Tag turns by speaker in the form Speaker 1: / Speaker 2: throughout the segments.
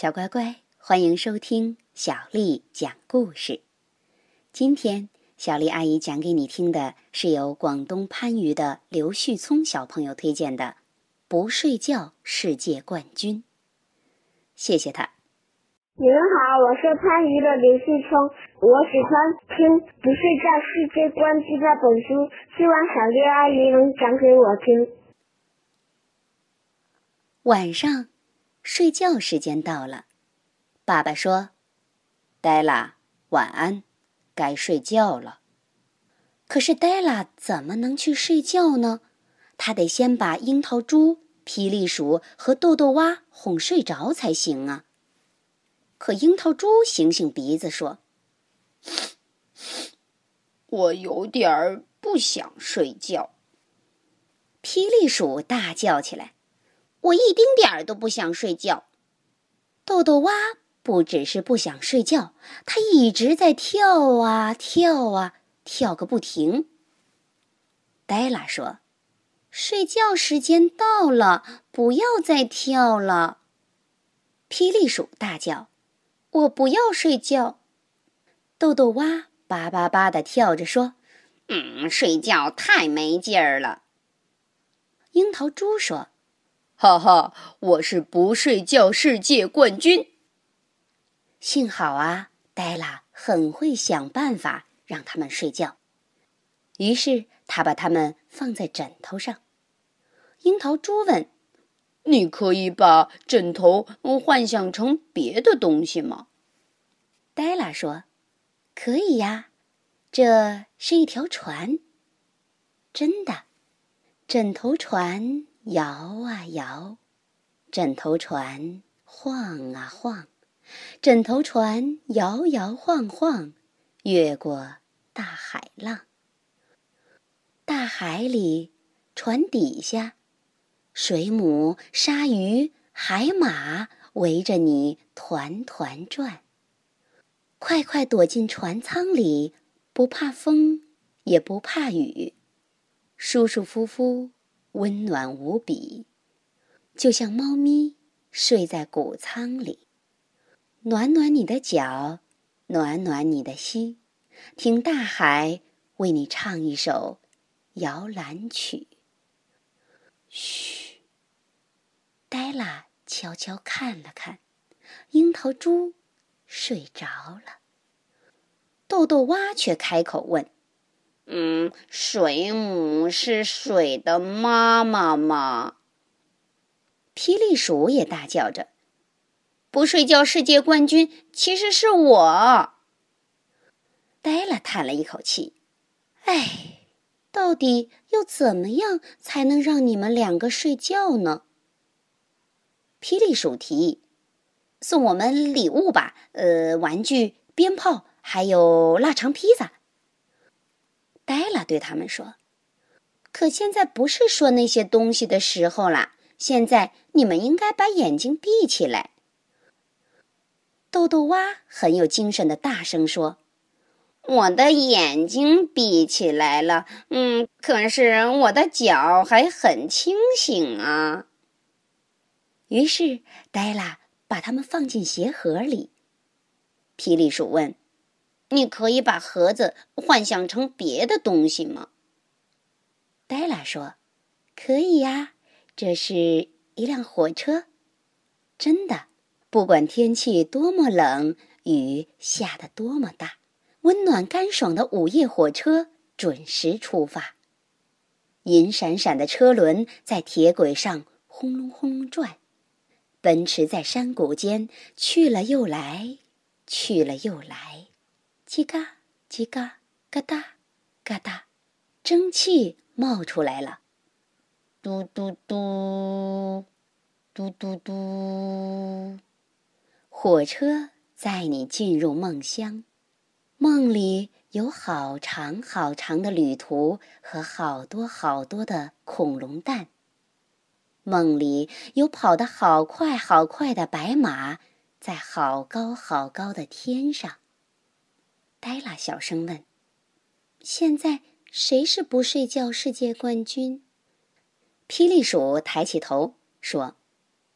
Speaker 1: 小乖乖，欢迎收听小丽讲故事。今天，小丽阿姨讲给你听的是由广东番禺的刘旭聪小朋友推荐的《不睡觉世界冠军》。谢谢他。
Speaker 2: 你们好，我是番禺的刘旭聪，我喜欢听《不睡觉世界冠军》这本书，希望小丽阿姨能讲给我听。
Speaker 1: 晚上。睡觉时间到了，爸爸说：“黛拉，晚安，该睡觉了。”可是黛拉怎么能去睡觉呢？她得先把樱桃猪、霹雳鼠和豆豆蛙哄睡着才行啊。可樱桃猪醒醒鼻子说：“
Speaker 3: 我有点儿不想睡觉。”
Speaker 1: 霹雳鼠大叫起来。我一丁点儿都不想睡觉。豆豆蛙不只是不想睡觉，它一直在跳啊跳啊，跳个不停。黛拉说：“睡觉时间到了，不要再跳了。”霹雳鼠大叫：“我不要睡觉。”豆豆蛙叭叭叭的跳着说：“
Speaker 3: 嗯，睡觉太没劲儿了。”
Speaker 1: 樱桃猪说。
Speaker 3: 哈哈，我是不睡觉世界冠军。
Speaker 1: 幸好啊，黛拉很会想办法让他们睡觉。于是他把他们放在枕头上。樱桃猪问：“
Speaker 3: 你可以把枕头幻想成别的东西吗？”
Speaker 1: 黛拉说：“可以呀，这是一条船。真的，枕头船。”摇啊摇，枕头船晃啊晃，枕头船摇摇晃晃，越过大海浪。大海里，船底下，水母、鲨鱼、海马围着你团团转。快快躲进船舱里，不怕风，也不怕雨，舒舒服服。温暖无比，就像猫咪睡在谷仓里，暖暖你的脚，暖暖你的心，听大海为你唱一首摇篮曲。嘘，黛拉悄悄看了看，樱桃猪睡着了，豆豆蛙却开口问。
Speaker 3: 嗯，水母是水的妈妈吗？
Speaker 1: 霹雳鼠也大叫着：“不睡觉世界冠军其实是我。”呆了，叹了一口气：“哎，到底要怎么样才能让你们两个睡觉呢？”霹雳鼠提议：“送我们礼物吧，呃，玩具、鞭炮，还有腊肠披萨。”黛拉对他们说：“可现在不是说那些东西的时候啦，现在你们应该把眼睛闭起来。”豆豆蛙很有精神的大声说：“
Speaker 3: 我的眼睛闭起来了，嗯，可是我的脚还很清醒啊。”
Speaker 1: 于是黛拉把它们放进鞋盒里。霹雳鼠问。你可以把盒子幻想成别的东西吗？黛拉说：“可以呀，这是一辆火车。真的，不管天气多么冷，雨下得多么大，温暖干爽的午夜火车准时出发。银闪闪的车轮在铁轨上轰隆轰隆转，奔驰在山谷间去了又来，去了又来。”叽嘎叽嘎嘎哒嘎哒，蒸汽冒出来了。嘟嘟嘟，嘟嘟嘟，火车载你进入梦乡。梦里有好长好长的旅途和好多好多的恐龙蛋。梦里有跑得好快好快的白马，在好高好高的天上。黛拉小声问：“现在谁是不睡觉世界冠军？”霹雳鼠抬起头说：“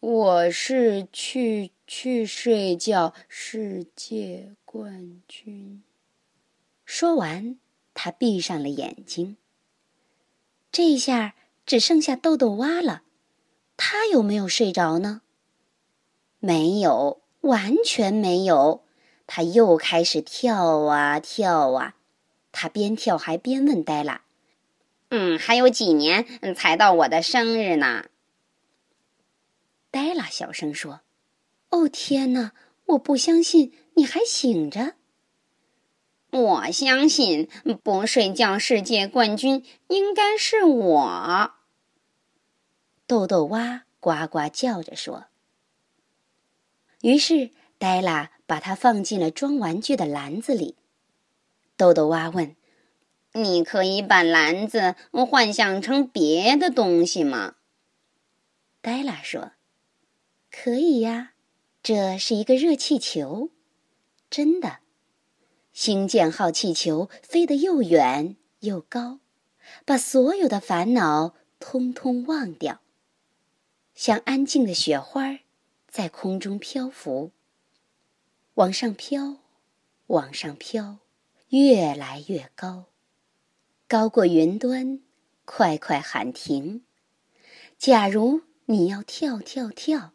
Speaker 3: 我是去去睡觉世界冠军。
Speaker 1: 说完，他闭上了眼睛。这下只剩下豆豆蛙了，他有没有睡着呢？没有，完全没有。他又开始跳啊跳啊，他边跳还边问黛拉：“
Speaker 3: 嗯，还有几年才到我的生日呢？”
Speaker 1: 黛拉小声说：“哦天哪，我不相信你还醒着。”
Speaker 3: 我相信不睡觉世界冠军应该是我。
Speaker 1: 豆豆蛙呱呱叫着说。于是黛拉把它放进了装玩具的篮子里。豆豆蛙问：“
Speaker 3: 你可以把篮子幻想成别的东西吗？”
Speaker 1: 黛拉说：“可以呀，这是一个热气球，真的。”星舰号气球飞得又远又高，把所有的烦恼通通忘掉，像安静的雪花，在空中漂浮。往上飘，往上飘，越来越高，高过云端，快快喊停！假如你要跳跳跳，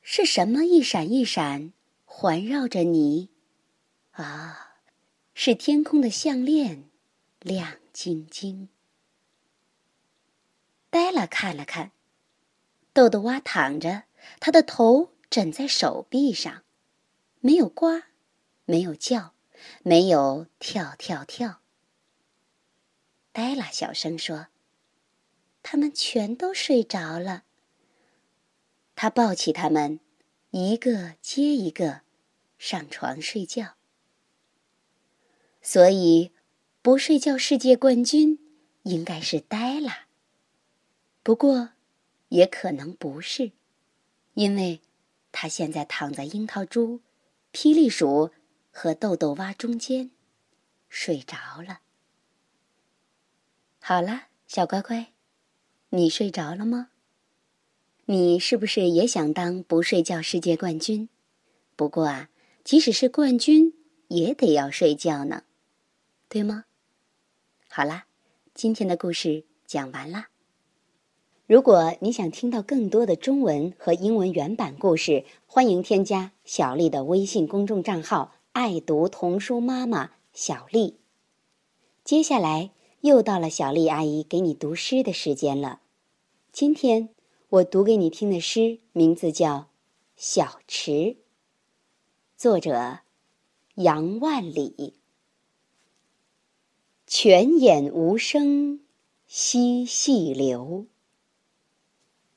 Speaker 1: 是什么一闪一闪，环绕着你？啊，是天空的项链，亮晶晶。黛拉看了看，豆豆蛙躺着，他的头枕在手臂上，没有呱，没有叫，没有跳跳跳。黛拉小声说：“他们全都睡着了。”他抱起他们，一个接一个，上床睡觉。所以，不睡觉世界冠军应该是黛拉。不过，也可能不是，因为他现在躺在樱桃猪、霹雳鼠和豆豆蛙中间，睡着了。好了，小乖乖，你睡着了吗？你是不是也想当不睡觉世界冠军？不过啊，即使是冠军，也得要睡觉呢。对吗？好啦，今天的故事讲完啦。如果你想听到更多的中文和英文原版故事，欢迎添加小丽的微信公众账号“爱读童书妈妈小丽”。接下来又到了小丽阿姨给你读诗的时间了。今天我读给你听的诗名字叫《小池》，作者杨万里。泉眼无声惜细流，